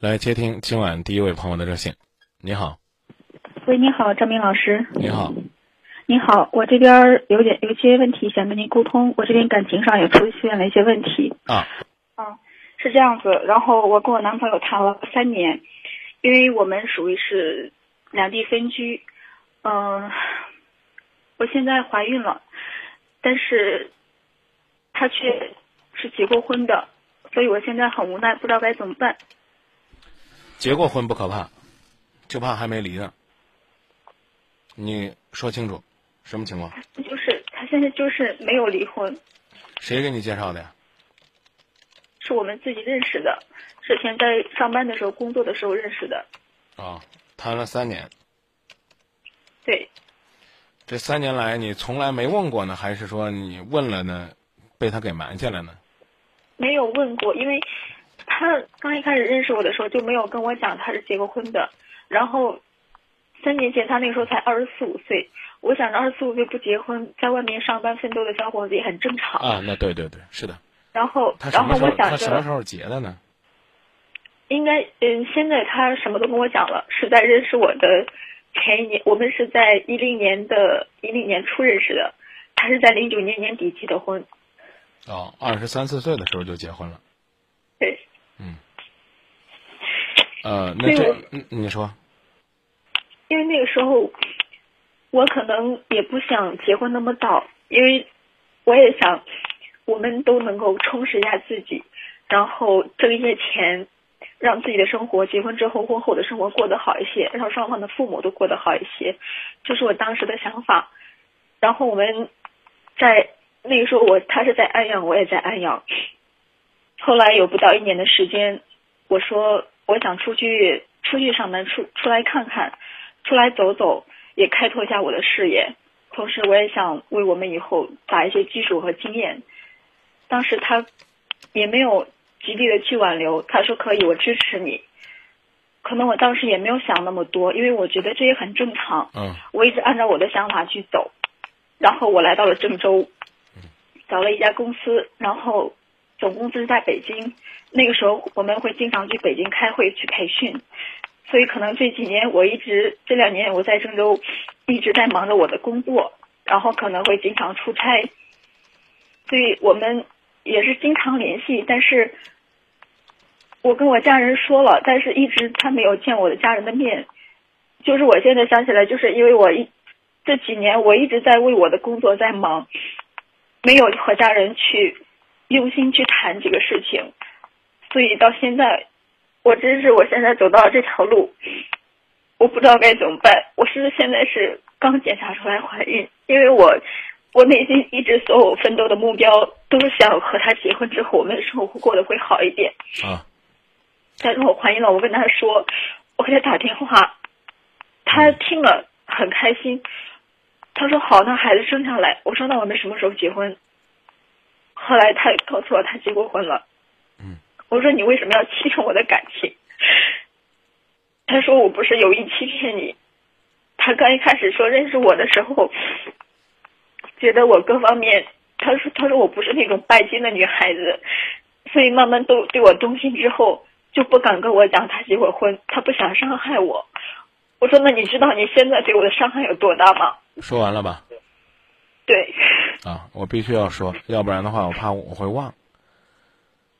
来接听今晚第一位朋友的热线。你好，喂，你好，张明老师。你好，你好，我这边有点有些问题想跟您沟通，我这边感情上也出现了一些问题。啊，啊，是这样子，然后我跟我男朋友谈了三年，因为我们属于是两地分居，嗯、我现在怀孕了，但是他却是结过婚的，所以我现在很无奈，不知道该怎么办。结过婚不可怕，就怕还没离呢。你说清楚，什么情况？就是他现在就是没有离婚，谁给你介绍的呀？是我们自己认识的，之前在上班的时候、工作的时候认识的。啊，谈了三年，对，这三年来你从来没问过呢，还是说你问了呢，被他给瞒下来呢？没有问过，因为他刚一开始认识我的时候就没有跟我讲他是结过婚的。然后三年前他那个时候才二十四五岁，我想着二十四五岁不结婚，在外面上班奋斗的小伙子也很正常。啊，那对对对，是的。然后？然后我想着他什么时候结的呢？应该，嗯，现在他什么都跟我讲了，是在认识我的前一年，我们是在一零年的一零年初认识的，他是在零九年年底结的婚。哦，二十三四岁的时候就结婚了。对，呃，那这所以我嗯你说因为那个时候我可能也不想结婚那么早，因为我也想我们都能够充实一下自己，然后挣一些钱，让自己的生活结婚之后婚后的生活过得好一些，让双方的父母都过得好一些，这是我当时的想法。然后我们在那个时候我他是在安阳，我也在安阳。后来有不到一年的时间，我说我想出去出去上班，出出来看看，出来走走，也开拓一下我的视野。同时，我也想为我们以后打一些基础和经验。当时他也没有极力的去挽留，他说可以，我支持你。可能我当时也没有想那么多，因为我觉得这也很正常。嗯我一直按照我的想法去走，然后我来到了郑州，找了一家公司，然后总公司在北京。那个时候我们会经常去北京开会去培训，所以可能这几年我一直这两年我在郑州一直在忙着我的工作，然后可能会经常出差，所以我们也是经常联系，但是我跟我家人说了，但是一直他没有见我的家人的面。就是我现在想起来，就是因为我一这几年我一直在为我的工作在忙，没有和家人去用心去谈这个事情，所以到现在，我真是我现在走到这条路，我不知道该怎么办。我是现在是刚检查出来怀孕，因为我我内心一直所有奋斗的目标都是想和他结婚之后，我们的生活过得会好一点。啊但是我怀孕了，我跟他说，我给他打电话，他听了很开心，他说好，那孩子生下来，我说那我们什么时候结婚？后来他告诉我他结过婚了，嗯，我说你为什么要欺骗我的感情？他说我不是有意欺骗你，他刚一开始说认识我的时候，觉得我各方面，他说他说我不是那种拜金的女孩子，所以慢慢都对我动心之后，就不敢跟我讲他结过婚，他不想伤害我。我说那你知道你现在对我的伤害有多大吗？说完了吧？对，啊，我必须要说，要不然的话，我怕我会忘。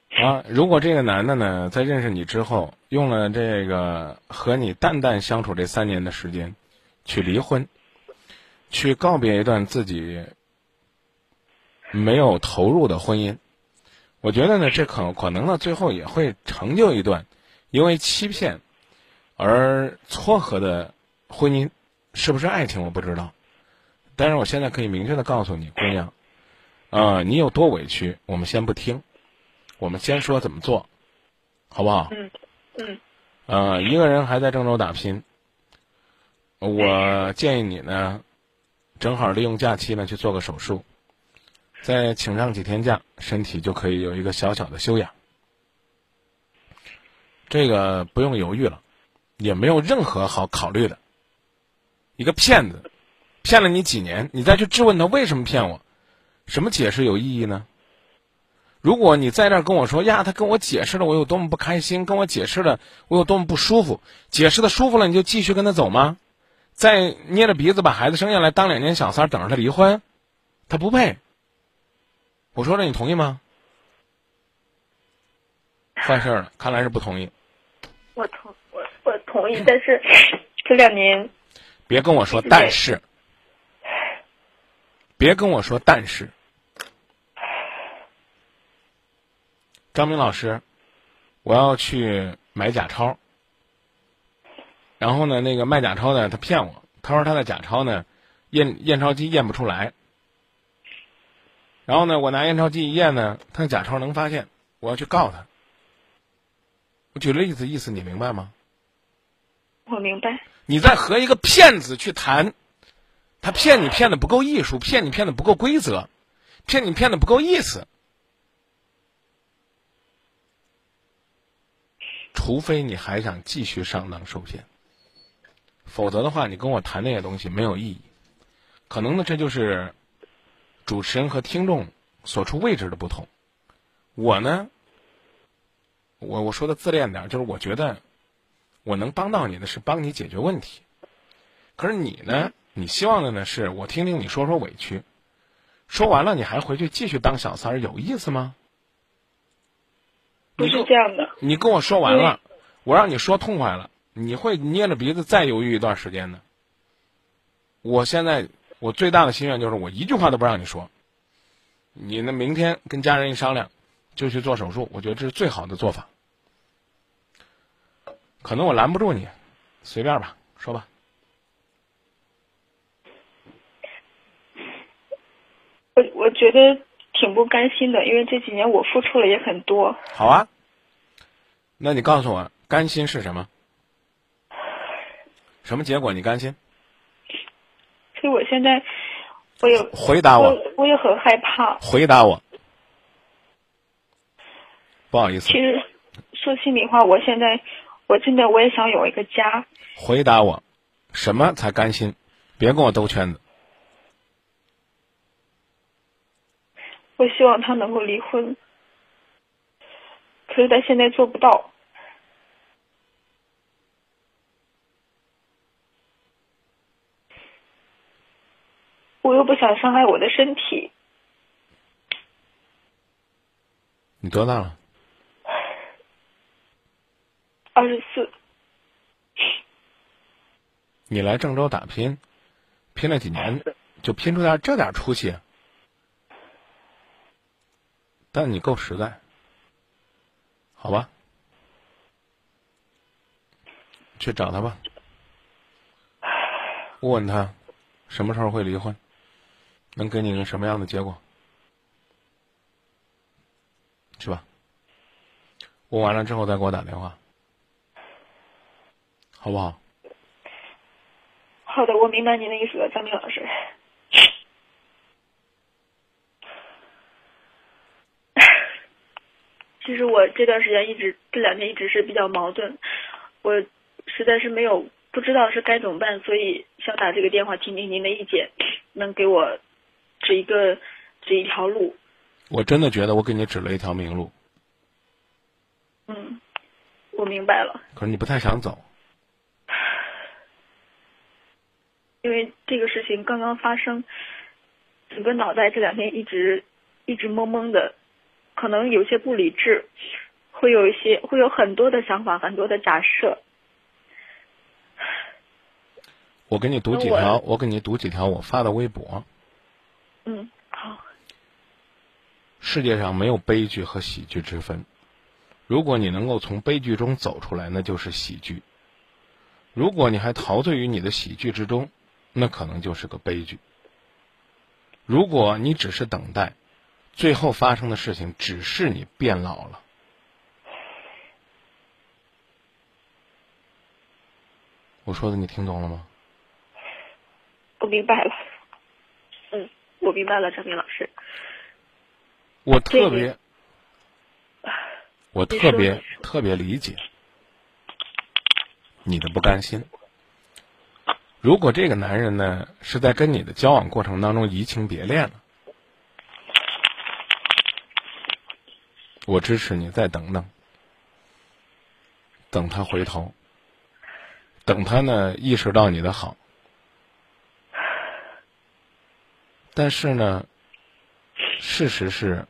啊，如果这个男的呢，在认识你之后，用了这个和你淡淡相处这三年的时间，去离婚，去告别一段自己没有投入的婚姻，我觉得呢，这可可能呢，最后也会成就一段因为欺骗而撮合的婚姻，是不是爱情我不知道。但是我现在可以明确的告诉你，姑娘，啊、你有多委屈，我们先不听，我们先说怎么做，好不好？嗯嗯呃，一个人还在郑州打拼，我建议你呢，正好利用假期呢去做个手术，再请上几天假，身体就可以有一个小小的休养。这个不用犹豫了，也没有任何好考虑的。一个骗子，骗了你几年，你再去质问他为什么骗我，什么解释有意义呢？如果你在那儿跟我说呀，他跟我解释了我有多么不开心，跟我解释了我有多么不舒服，解释的舒服了，你就继续跟他走吗？再捏着鼻子把孩子生下来，当两年小三儿，等着他离婚，他不配。我说了，你同意吗？坏事了，看来是不同意。我同我我同意，但是这两年别跟我说但是，别跟我说但是。张明老师，我要去买假钞，然后呢，那个卖假钞的他骗我，他说他的假钞呢，验验钞机验不出来，然后呢，我拿验钞机一验呢，他的假钞能发现，我要去告他。我举例子，意思你明白吗？我明白。你在和一个骗子去谈，他骗你骗的不够艺术，骗你骗的不够规则，骗你骗的不够意思。除非你还想继续上当受骗，否则的话，你跟我谈那些东西没有意义。可能呢，这就是主持人和听众所处位置的不同。我呢，我我说的自恋点，就是我觉得我能帮到你的是帮你解决问题。可是你呢，你希望的呢是我听听你说说委屈，说完了你还回去继续当小三儿，有意思吗？不是这样的。你跟我说完了，我让你说痛快了，你会捏着鼻子再犹豫一段时间的。我现在我最大的心愿就是我一句话都不让你说。你呢，明天跟家人一商量，就去做手术。我觉得这是最好的做法。可能我拦不住你，随便吧，说吧。我我觉得。挺不甘心的，因为这几年我付出了也很多。好啊，那你告诉我，甘心是什么？什么结果你甘心？所以我现在，我也回答我，我也很害怕。回答我，不好意思。其实说心里话，我现在我真的我也想有一个家。回答我，什么才甘心？别跟我兜圈子。我希望他能够离婚，可是他现在做不到。我又不想伤害我的身体。你多大了？二十四。你来郑州打拼，拼了几年，就拼出点这点出息。但你够实在，好吧？去找他吧，问问他什么时候会离婚，能给你个什么样的结果？去吧，问完了之后再给我打电话，好不好？好的，我明白您的意思了，张明老师。其实我这段时间一直这两天一直是比较矛盾，我实在是没有不知道是该怎么办，所以想打这个电话听听您的意见，能给我指一个指一条路。我真的觉得我给你指了一条明路。嗯，我明白了。可是你不太想走，因为这个事情刚刚发生，整个脑袋这两天一直一直懵懵的。可能有些不理智，会有一些，会有很多的想法，很多的假设。我给你读几条，我给你读几条我发的微博。嗯，好。世界上没有悲剧和喜剧之分，如果你能够从悲剧中走出来，那就是喜剧；如果你还陶醉于你的喜剧之中，那可能就是个悲剧。如果你只是等待。最后发生的事情只是你变老了。我说的你听懂了吗？我明白了。嗯，我明白了，张明老师。我特别，我特别特别理解你的不甘心。如果这个男人呢是在跟你的交往过程当中移情别恋了。我支持你，再等等，等他回头，等他呢意识到你的好。但是呢，事实是，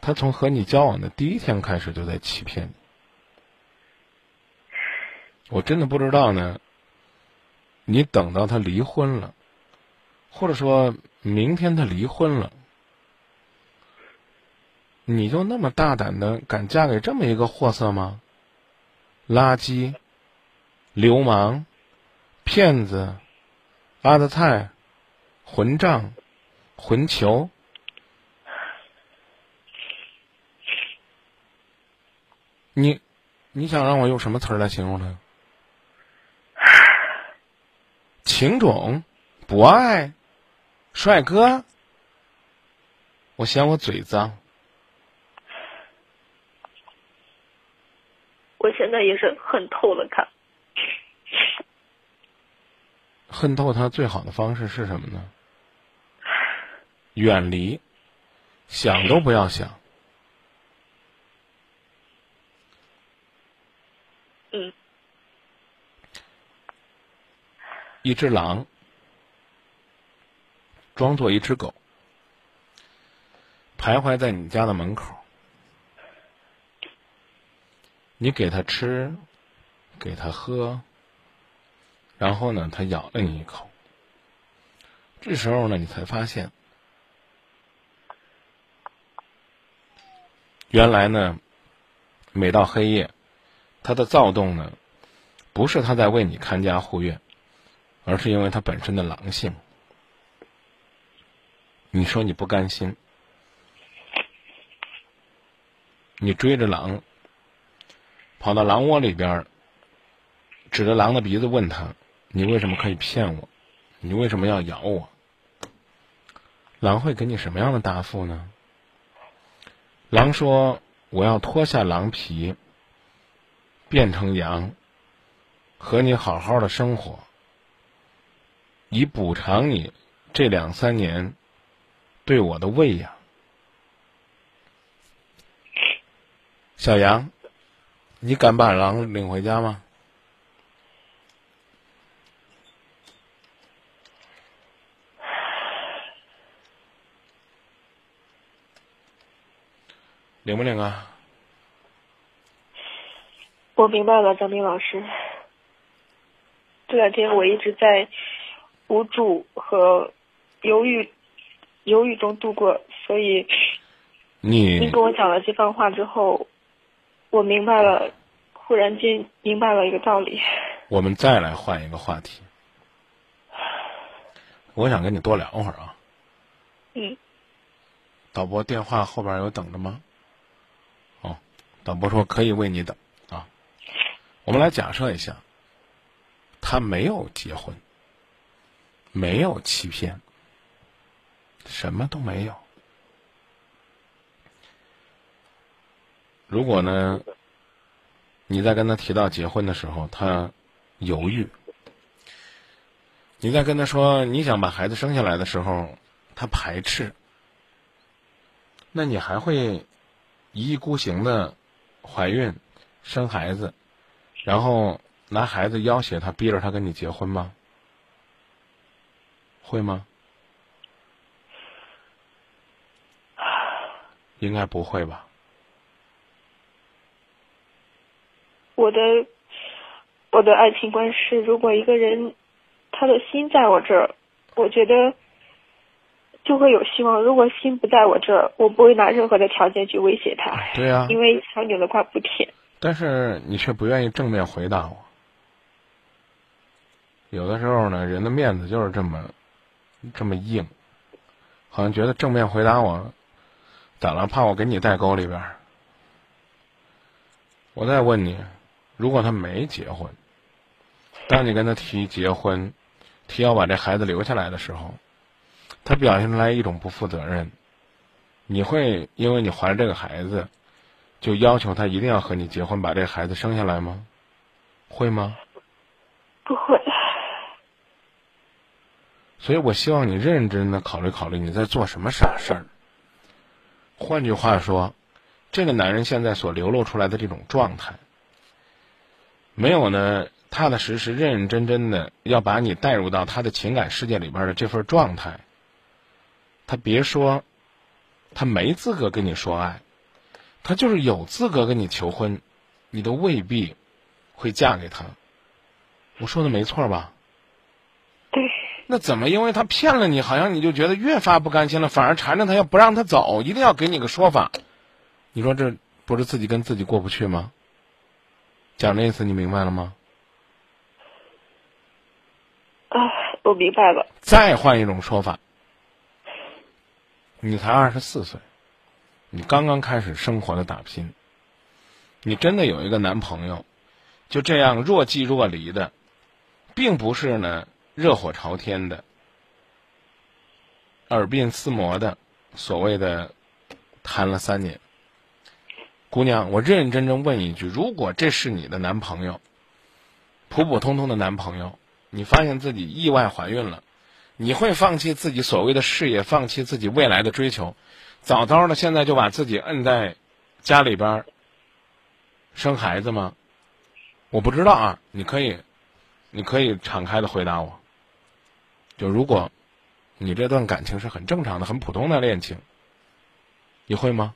他从和你交往的第一天开始就在欺骗你。我真的不知道呢，你等到他离婚了，或者说明天他离婚了。你就那么大胆的敢嫁给这么一个货色吗？垃圾、流氓、骗子、阿德菜、混账、混球，你你想让我用什么词儿来形容他？情种、不爱、帅哥，我嫌我嘴脏。我现在也是恨透了他。恨透他最好的方式是什么呢？远离，想都不要想。嗯。一只狼装作一只狗，徘徊在你家的门口。你给他吃，给他喝，然后呢，他咬了你一口。这时候呢，你才发现，原来呢，每到黑夜，他的躁动呢，不是他在为你看家护院，而是因为他本身的狼性。你说你不甘心，你追着狼。跑到狼窝里边，指着狼的鼻子问他：“你为什么可以骗我？你为什么要咬我？”狼会给你什么样的答复呢？狼说：“我要脱下狼皮，变成羊，和你好好的生活，以补偿你这两三年对我的喂养。”小羊。你敢把狼领回家吗？领不领啊？我明白了，张斌老师。这两天我一直在无助和犹豫、犹豫中度过，所以你你跟我讲了这番话之后。我明白了，忽然间明白了一个道理。我们再来换一个话题。我想跟你多聊会儿啊。嗯。导播电话后边有等着吗？哦，导播说可以为你等啊。我们来假设一下，他没有结婚，没有欺骗，什么都没有。如果呢，你在跟他提到结婚的时候，他犹豫；你在跟他说你想把孩子生下来的时候，他排斥。那你还会一意孤行的怀孕、生孩子，然后拿孩子要挟他，逼着他跟你结婚吗？会吗？应该不会吧。我的我的爱情观是，如果一个人他的心在我这儿，我觉得就会有希望；如果心不在我这儿，我不会拿任何的条件去威胁他。对呀，因为强扭的瓜不甜。但是你却不愿意正面回答我。有的时候呢，人的面子就是这么这么硬，好像觉得正面回答我，咋了？怕我给你带沟里边。我再问你。如果他没结婚，当你跟他提结婚，提要把这孩子留下来的时候，他表现出来一种不负责任，你会因为你怀了这个孩子，就要求他一定要和你结婚，把这孩子生下来吗？会吗？不会。所以我希望你认真的考虑考虑你在做什么傻事儿。换句话说，这个男人现在所流露出来的这种状态，没有呢踏踏实实、认认真真的要把你带入到他的情感世界里边的这份状态，他别说，他没资格跟你说爱，他就是有资格跟你求婚，你都未必会嫁给他。我说的没错吧？对，那怎么因为他骗了你，好像你就觉得越发不甘心了，反而缠着他要不让他走，一定要给你个说法？你说这不是自己跟自己过不去吗？讲的意思你明白了吗？啊，我明白了。再换一种说法，你才二十四岁，你刚刚开始生活的打拼，你真的有一个男朋友，就这样若即若离的，并不是呢热火朝天的、耳鬓厮磨的，所谓的谈了三年。姑娘，我认认真真问一句：如果这是你的男朋友，普普通通的男朋友，你发现自己意外怀孕了，你会放弃自己所谓的事业，放弃自己未来的追求，早早的现在就把自己摁在家里边生孩子吗？我不知道啊，你可以，你可以敞开的回答我。就如果你这段感情是很正常的、很普通的恋情，你会吗？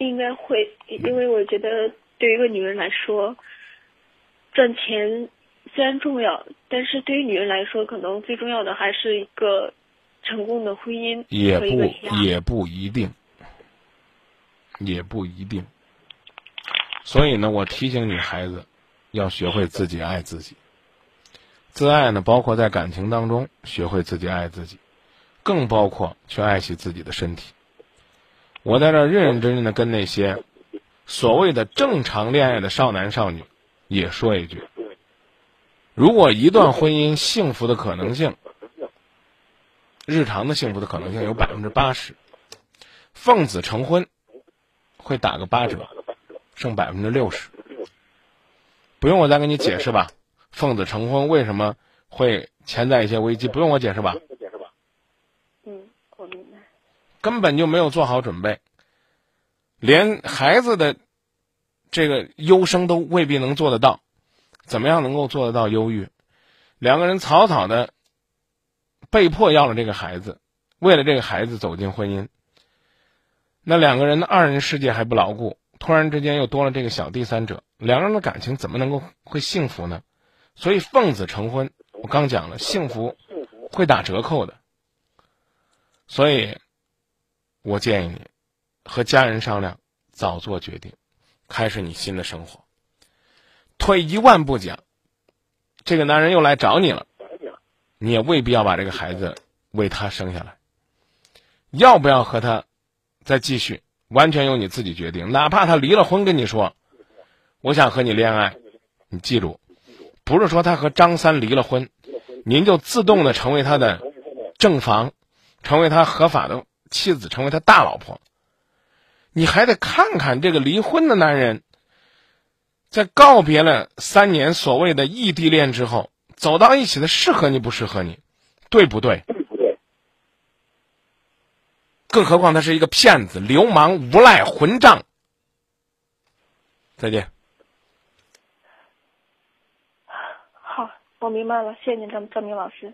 应该会，因为我觉得对于一个女人来说，赚钱虽然重要，但是对于女人来说，可能最重要的还是一个成功的婚姻也不。也不一定，也不一定。所以呢，我提醒你孩子，要学会自己爱自己。自爱呢，包括在感情当中学会自己爱自己，更包括去爱惜自己的身体。我在这认认真真的跟那些所谓的正常恋爱的少男少女也说一句：如果一段婚姻幸福的可能性，日常的幸福的可能性有百分之八十，奉子成婚会打个八折，剩百分之六十。不用我再给你解释吧，奉子成婚为什么会潜在一些危机？不用我解释吧，嗯，我明白。根本就没有做好准备，连孩子的这个优生都未必能做得到，怎么样能够做得到忧郁？两个人草草的被迫要了这个孩子，为了这个孩子走进婚姻，那两个人的二人世界还不牢固，突然之间又多了这个小第三者，两个人的感情怎么能够会幸福呢？所以奉子成婚，我刚讲了，幸福会打折扣的，所以。我建议你和家人商量，早做决定，开始你新的生活。退一万步讲，这个男人又来找你了，你也未必要把这个孩子为他生下来。要不要和他再继续，完全由你自己决定。哪怕他离了婚跟你说，我想和你恋爱，你记住，不是说他和张三离了婚，您就自动的成为他的正房，成为他合法的。妻子成为他大老婆，你还得看看这个离婚的男人，在告别了三年所谓的异地恋之后，走到一起的适合你不适合你，对不对？更何况他是一个骗子、流氓、无赖、混账。再见。好，我明白了，谢谢您，张张明老师。